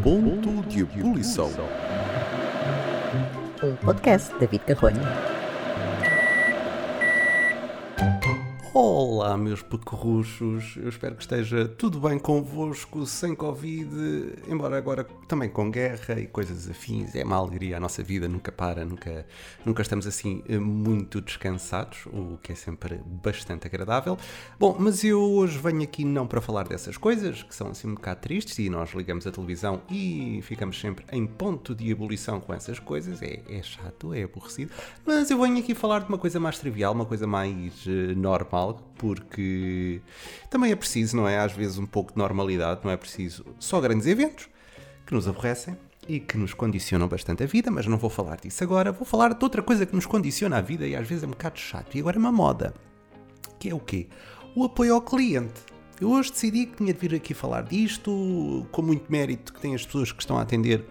Ponto de ebulição. Um podcast David Carronha. Olá, meus pecorruchos, eu espero que esteja tudo bem convosco, sem Covid, embora agora também com guerra e coisas afins. É uma alegria, a nossa vida nunca para, nunca, nunca estamos assim eh, muito descansados, o que é sempre bastante agradável. Bom, mas eu hoje venho aqui não para falar dessas coisas, que são assim um bocado tristes, e nós ligamos a televisão e ficamos sempre em ponto de ebulição com essas coisas, é, é chato, é aborrecido, mas eu venho aqui falar de uma coisa mais trivial, uma coisa mais uh, normal porque também é preciso, não é? Às vezes um pouco de normalidade, não é preciso só grandes eventos que nos aborrecem e que nos condicionam bastante a vida, mas não vou falar disso agora, vou falar de outra coisa que nos condiciona a vida e às vezes é um bocado chato. E agora é uma moda, que é o quê? O apoio ao cliente. Eu hoje decidi que tinha de vir aqui falar disto, com muito mérito que tem as pessoas que estão a atender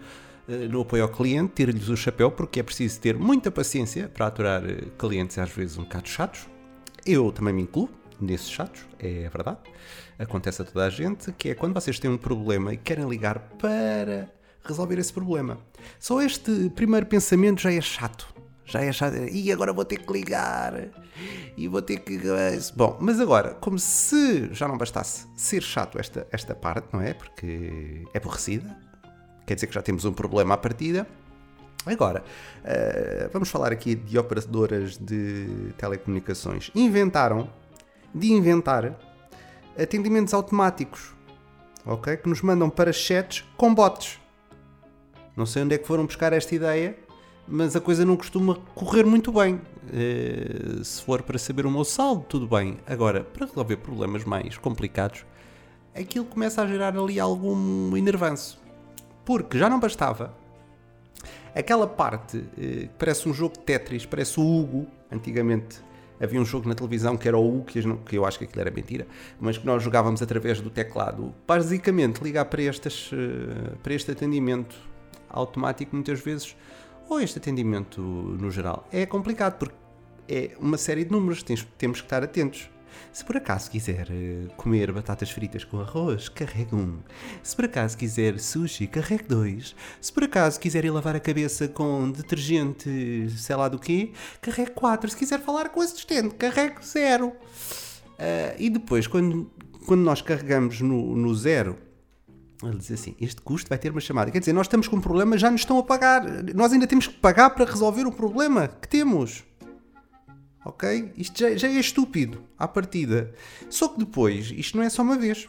eh, no apoio ao cliente, ter-lhes o chapéu, porque é preciso ter muita paciência para aturar eh, clientes às vezes um bocado chatos, eu também me incluo nesses chatos, é verdade. Acontece a toda a gente, que é quando vocês têm um problema e querem ligar para resolver esse problema. Só este primeiro pensamento já é chato. Já é chato. E agora vou ter que ligar. E vou ter que. Bom, mas agora, como se já não bastasse ser chato esta, esta parte, não é? Porque é aborrecida. Quer dizer que já temos um problema à partida Agora, uh, vamos falar aqui de operadoras de telecomunicações. Inventaram de inventar atendimentos automáticos, ok? Que nos mandam para chats com bots. Não sei onde é que foram buscar esta ideia, mas a coisa não costuma correr muito bem. Uh, se for para saber o meu saldo, tudo bem. Agora, para resolver problemas mais complicados, aquilo começa a gerar ali algum enervanço. Porque já não bastava Aquela parte eh, que parece um jogo de Tetris, parece o Hugo. Antigamente havia um jogo na televisão que era o Hugo, que eu acho que aquilo era mentira, mas que nós jogávamos através do teclado. Basicamente, ligar para, estas, eh, para este atendimento automático, muitas vezes, ou este atendimento no geral, é complicado porque é uma série de números, temos, temos que estar atentos. Se por acaso quiser eh, comer batatas fritas com arroz, carregue um. Se por acaso quiser sushi, carregue dois. Se por acaso quiser ir lavar a cabeça com detergente, sei lá do quê, carregue quatro. Se quiser falar com o assistente, carregue zero. Uh, e depois, quando, quando nós carregamos no, no zero, ele diz assim: Este custo vai ter uma chamada. Quer dizer, nós estamos com um problema, já nos estão a pagar. Nós ainda temos que pagar para resolver o problema que temos ok? Isto já, já é estúpido à partida. Só que depois, isto não é só uma vez.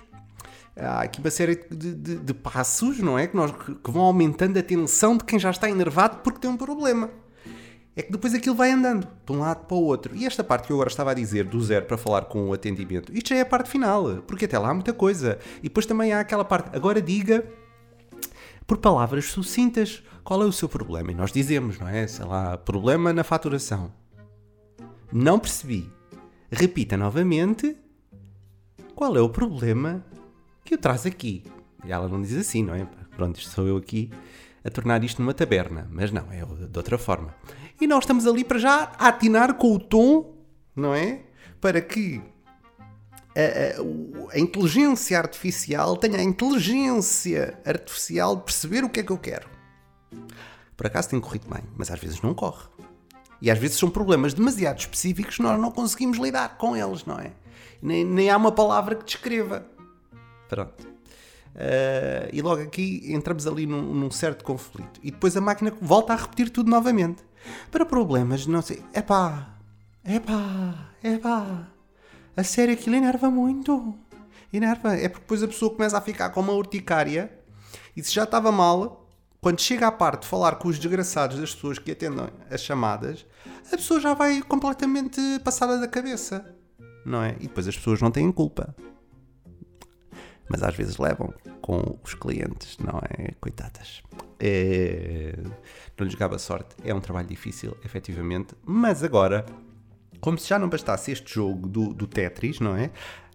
Há aqui uma série de, de, de passos, não é? Que, nós, que vão aumentando a tensão de quem já está enervado porque tem um problema. É que depois aquilo vai andando de um lado para o outro. E esta parte que eu agora estava a dizer, do zero para falar com o atendimento, isto já é a parte final, porque até lá há muita coisa. E depois também há aquela parte, agora diga por palavras sucintas qual é o seu problema. E nós dizemos, não é? Sei lá, problema na faturação. Não percebi. Repita novamente. Qual é o problema que o traz aqui? E ela não diz assim, não é? Pronto, sou eu aqui a tornar isto numa taberna. Mas não, é de outra forma. E nós estamos ali para já atinar com o tom, não é? Para que a, a, a, inteligência artificial tenha a inteligência artificial de perceber o que é que eu quero. Por acaso tem corrido bem, mas às vezes não corre. E às vezes são problemas demasiado específicos nós não conseguimos lidar com eles, não é? Nem, nem há uma palavra que descreva. Pronto. Uh, e logo aqui entramos ali num, num, certo conflito. E depois a máquina volta a repetir tudo novamente. Para problemas, não sei. Epá, epá, epá. A sério, aquilo enerva muito. Enerva. É porque depois a pessoa começa a ficar com uma urticária e se já estava mal, quando chega à parte de falar com os desgraçados das pessoas que atendem as chamadas, a pessoa já vai completamente passada da cabeça, não é? E depois as pessoas não têm culpa. Mas às vezes levam com os clientes, não é? Coitadas. É... Não lhes gaba sorte. É um trabalho difícil, efetivamente. Mas agora, como se já não bastasse este jogo do, do Tetris, não é?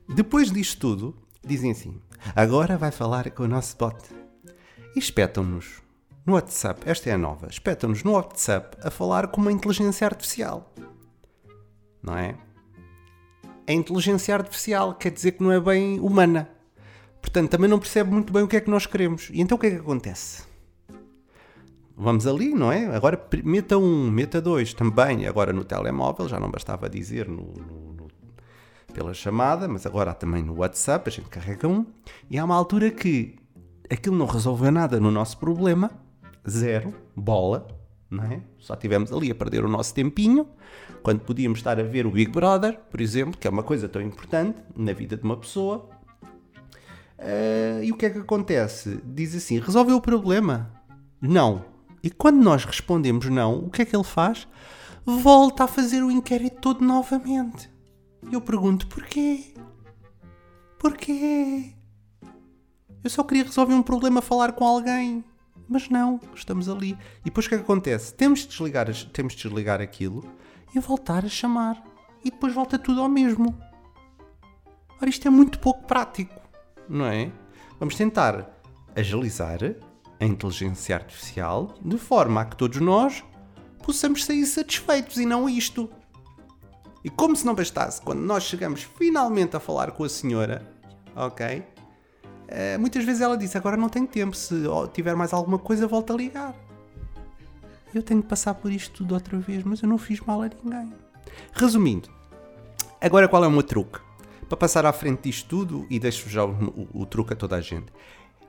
Depois disto tudo, dizem assim: agora vai falar com o nosso bot. E espetam-nos no WhatsApp, esta é a nova, espetam-nos no WhatsApp a falar com uma inteligência artificial. Não é? é inteligência artificial, quer dizer que não é bem humana. Portanto, também não percebe muito bem o que é que nós queremos. E então o que é que acontece? Vamos ali, não é? Agora meta um, meta dois também. Agora no telemóvel, já não bastava dizer no, no, no, pela chamada, mas agora há também no WhatsApp, a gente carrega um. E há uma altura que aquilo não resolveu nada no nosso problema, zero, bola, não é? Só tivemos ali a perder o nosso tempinho, quando podíamos estar a ver o Big Brother, por exemplo, que é uma coisa tão importante na vida de uma pessoa. Uh, e o que é que acontece? Diz assim: resolveu o problema? Não. E quando nós respondemos não, o que é que ele faz? Volta a fazer o inquérito todo novamente. Eu pergunto: porquê? Porquê? Eu só queria resolver um problema, falar com alguém. Mas não, estamos ali. E depois o que é que acontece? Temos de desligar, temos de desligar aquilo e voltar a chamar. E depois volta tudo ao mesmo. Ora, isto é muito pouco prático, não é? Vamos tentar agilizar a inteligência artificial de forma a que todos nós possamos sair satisfeitos e não isto. E como se não bastasse, quando nós chegamos finalmente a falar com a senhora, ok? Uh, muitas vezes ela diz: Agora não tenho tempo, se tiver mais alguma coisa, volta a ligar. Eu tenho que passar por isto tudo outra vez, mas eu não fiz mal a ninguém. Resumindo, agora qual é o meu truque? Para passar à frente disto tudo e deixo já o, o, o truque a toda a gente.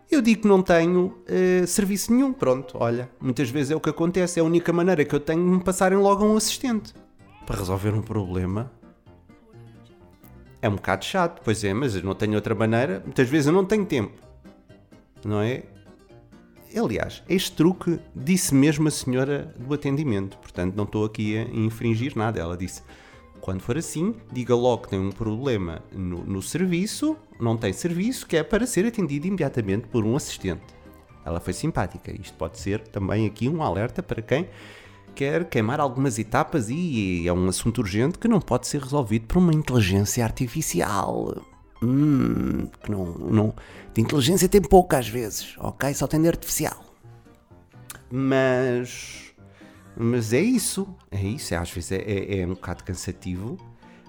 Eu digo que não tenho uh, serviço nenhum. Pronto, olha, muitas vezes é o que acontece. É a única maneira que eu tenho de me passarem logo a um assistente para resolver um problema é um bocado chato, pois é, mas eu não tenho outra maneira. Muitas vezes eu não tenho tempo. Não é? Aliás, este truque disse mesmo a senhora do atendimento, portanto não estou aqui a infringir nada. Ela disse: quando for assim, diga logo que tem um problema no, no serviço, não tem serviço, que é para ser atendido imediatamente por um assistente. Ela foi simpática. Isto pode ser também aqui um alerta para quem quer queimar algumas etapas e é um assunto urgente que não pode ser resolvido por uma inteligência artificial. Hum, que não, não. De inteligência tem pouca às vezes, ok? Só tem de artificial. Mas. Mas é isso. É isso. É, às vezes é, é, é um bocado cansativo.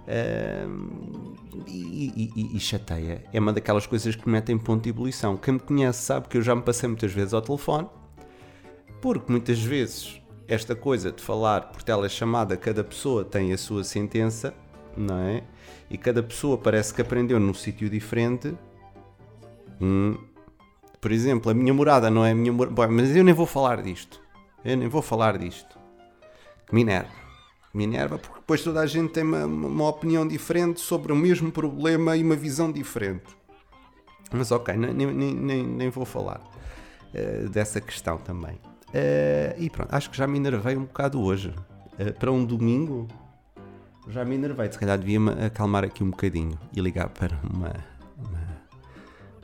Uh, e, e, e, chateia. É uma daquelas coisas que me metem ponto de ebulição. Quem me conhece sabe que eu já me passei muitas vezes ao telefone, porque muitas vezes esta coisa de falar por telechamada, cada pessoa tem a sua sentença, não é? E cada pessoa parece que aprendeu num sítio diferente. Hum. Por exemplo, a minha morada não é a minha morada. Mas eu nem vou falar disto. Eu nem vou falar disto. Minerva. Minerva, porque depois toda a gente tem uma, uma opinião diferente sobre o mesmo problema e uma visão diferente. Mas ok, nem, nem, nem, nem vou falar uh, dessa questão também. Uh, e pronto, acho que já me enervei um bocado hoje. Uh, para um domingo, já me enervei. Se calhar devia-me acalmar aqui um bocadinho e ligar para uma, uma,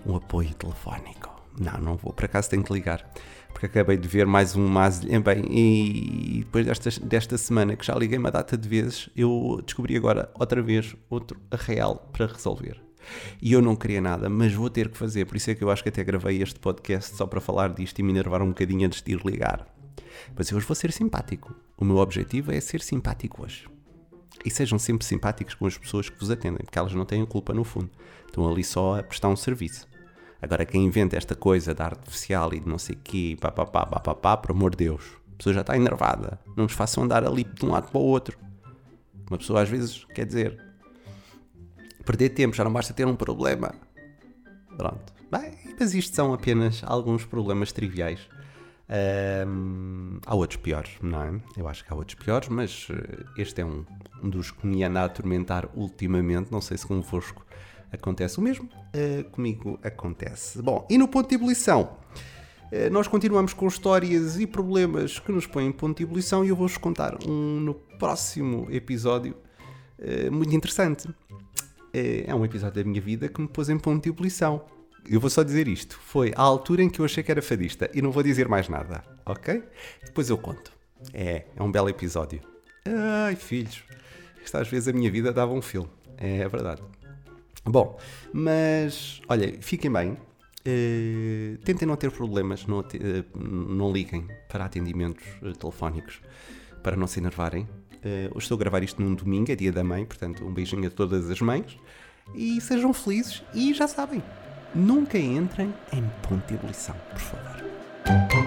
um apoio telefónico. Não, não vou. Por acaso tenho que ligar. Porque acabei de ver mais um mas Bem, e depois desta, desta semana que já liguei uma data de vezes, eu descobri agora outra vez outro real para resolver. E eu não queria nada, mas vou ter que fazer. Por isso é que eu acho que até gravei este podcast só para falar disto e me enervar um bocadinho antes de ir ligar. Mas hoje vou ser simpático. O meu objetivo é ser simpático hoje. E sejam sempre simpáticos com as pessoas que vos atendem, porque elas não têm culpa no fundo. Estão ali só a prestar um serviço. Agora, quem inventa esta coisa da artificial e de não sei o quê, papapá, papapá, por amor de Deus, a pessoa já está enervada. Não nos façam andar ali de um lado para o outro. Uma pessoa às vezes, quer dizer, perder tempo, já não basta ter um problema. Pronto. Bem, mas isto são apenas alguns problemas triviais. Um, há outros piores, não é? Eu acho que há outros piores, mas eh, este é um, dos que me anda a atormentar ultimamente. Não sei se convosco acontece o mesmo. Uh, comigo acontece. Bom, e no ponto de ebulição? Uh, nós continuamos com histórias e problemas que nos põem em ponto de ebulição e eu vou-vos contar um no próximo episódio muito interessante. É, é um episódio da minha vida que me pôs em ponto de ebulição. Eu vou só dizer isto. Foi a altura em que eu achei que era fadista e não vou dizer mais nada, ok? Depois eu conto. É, é um belo episódio. Ai, filhos. Isto às vezes a minha vida dava um filme. É, é verdade. Bom, mas olha, fiquem bem. Uh, tentem não ter problemas, não, uh, não liguem para atendimentos uh, telefónicos para não se enervarem Uh, hoje estou a gravar isto num domingo, é dia da mãe, portanto, um beijinho a todas as mães. E sejam felizes e já sabem, nunca entrem em ponta de ebulição, por favor.